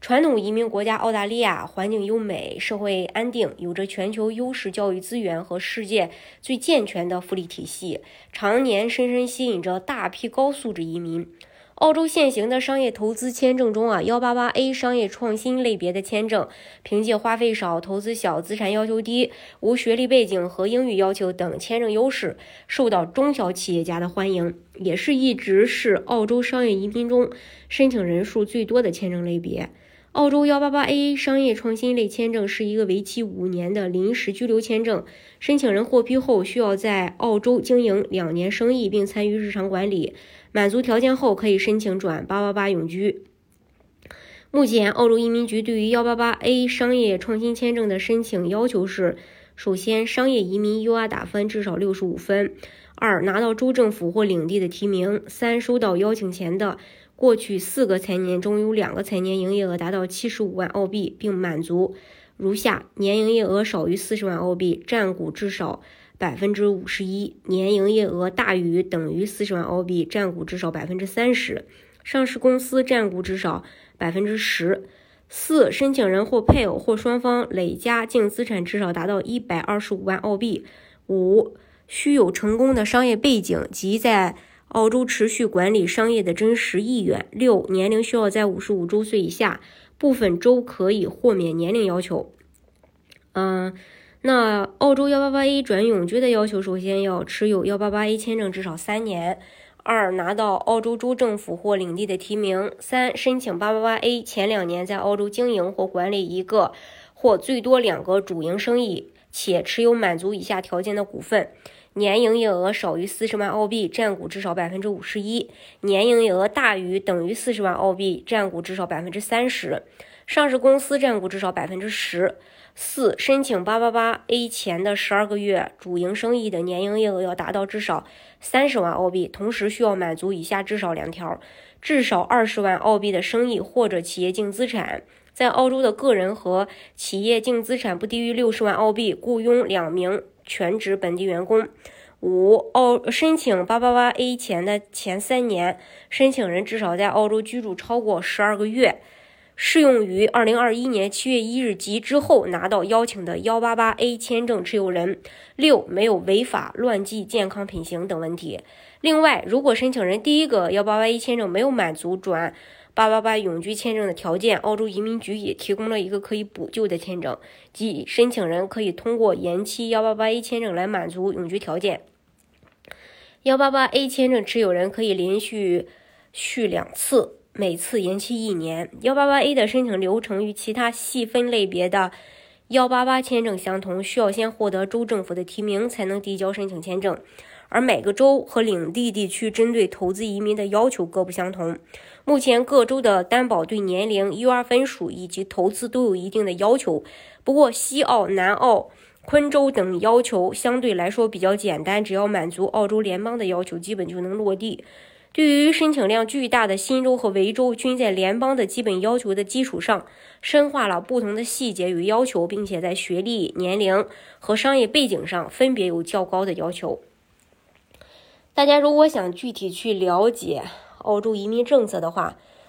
传统移民国家澳大利亚环境优美，社会安定，有着全球优势教育资源和世界最健全的福利体系，常年深深吸引着大批高素质移民。澳洲现行的商业投资签证中啊，幺八八 A 商业创新类别的签证，凭借花费少、投资小、资产要求低、无学历背景和英语要求等签证优势，受到中小企业家的欢迎，也是一直是澳洲商业移民中申请人数最多的签证类别。澳洲幺八八 A 商业创新类签证是一个为期五年的临时居留签证，申请人获批后需要在澳洲经营两年生意并参与日常管理，满足条件后可以申请转八八八永居。目前，澳洲移民局对于幺八八 A 商业创新签证的申请要求是：首先，商业移民 UR 打分至少六十五分；二，拿到州政府或领地的提名；三，收到邀请前的。过去四个财年中有两个财年营业额达到七十五万澳币，并满足如下：年营业额少于四十万澳币，占股至少百分之五十一；年营业额大于等于四十万澳币，占股至少百分之三十；上市公司占股至少百分之十四；申请人或配偶或双方累加净资产至少达到一百二十五万澳币；五、需有成功的商业背景及在澳洲持续管理商业的真实意愿。六、年龄需要在五十五周岁以下，部分州可以豁免年龄要求。嗯，那澳洲幺八八 A 转永居的要求，首先要持有幺八八 A 签证至少三年；二、拿到澳洲州政府或领地的提名；三、申请八八八 A 前两年在澳洲经营或管理一个或最多两个主营生意，且持有满足以下条件的股份。年营业额少于四十万澳币，占股至少百分之五十一；年营业额大于等于四十万澳币，占股至少百分之三十；上市公司占股至少百分之十四。申请八八八 A 前的十二个月，主营生意的年营业额要达到至少三十万澳币，同时需要满足以下至少两条：至少二十万澳币的生意或者企业净资产，在澳洲的个人和企业净资产不低于六十万澳币，雇佣两名。全职本地员工。五、澳申请八八八 A 前的前三年，申请人至少在澳洲居住超过十二个月，适用于二零二一年七月一日及之后拿到邀请的幺八八 A 签证持有人。六、没有违法、乱纪、健康品行等问题。另外，如果申请人第一个幺八八 A 签证没有满足转。八八八永居签证的条件，澳洲移民局也提供了一个可以补救的签证，即申请人可以通过延期幺八八 A 签证来满足永居条件。幺八八 A 签证持有人可以连续续两次，每次延期一年。幺八八 A 的申请流程与其他细分类别的幺八八签证相同，需要先获得州政府的提名才能递交申请签证。而每个州和领地地区针对投资移民的要求各不相同。目前各州的担保对年龄、UR 分数以及投资都有一定的要求。不过西澳、南澳、昆州等要求相对来说比较简单，只要满足澳洲联邦的要求，基本就能落地。对于申请量巨大的新州和维州，均在联邦的基本要求的基础上，深化了不同的细节与要求，并且在学历、年龄和商业背景上分别有较高的要求。大家如果想具体去了解澳洲移民政策的话，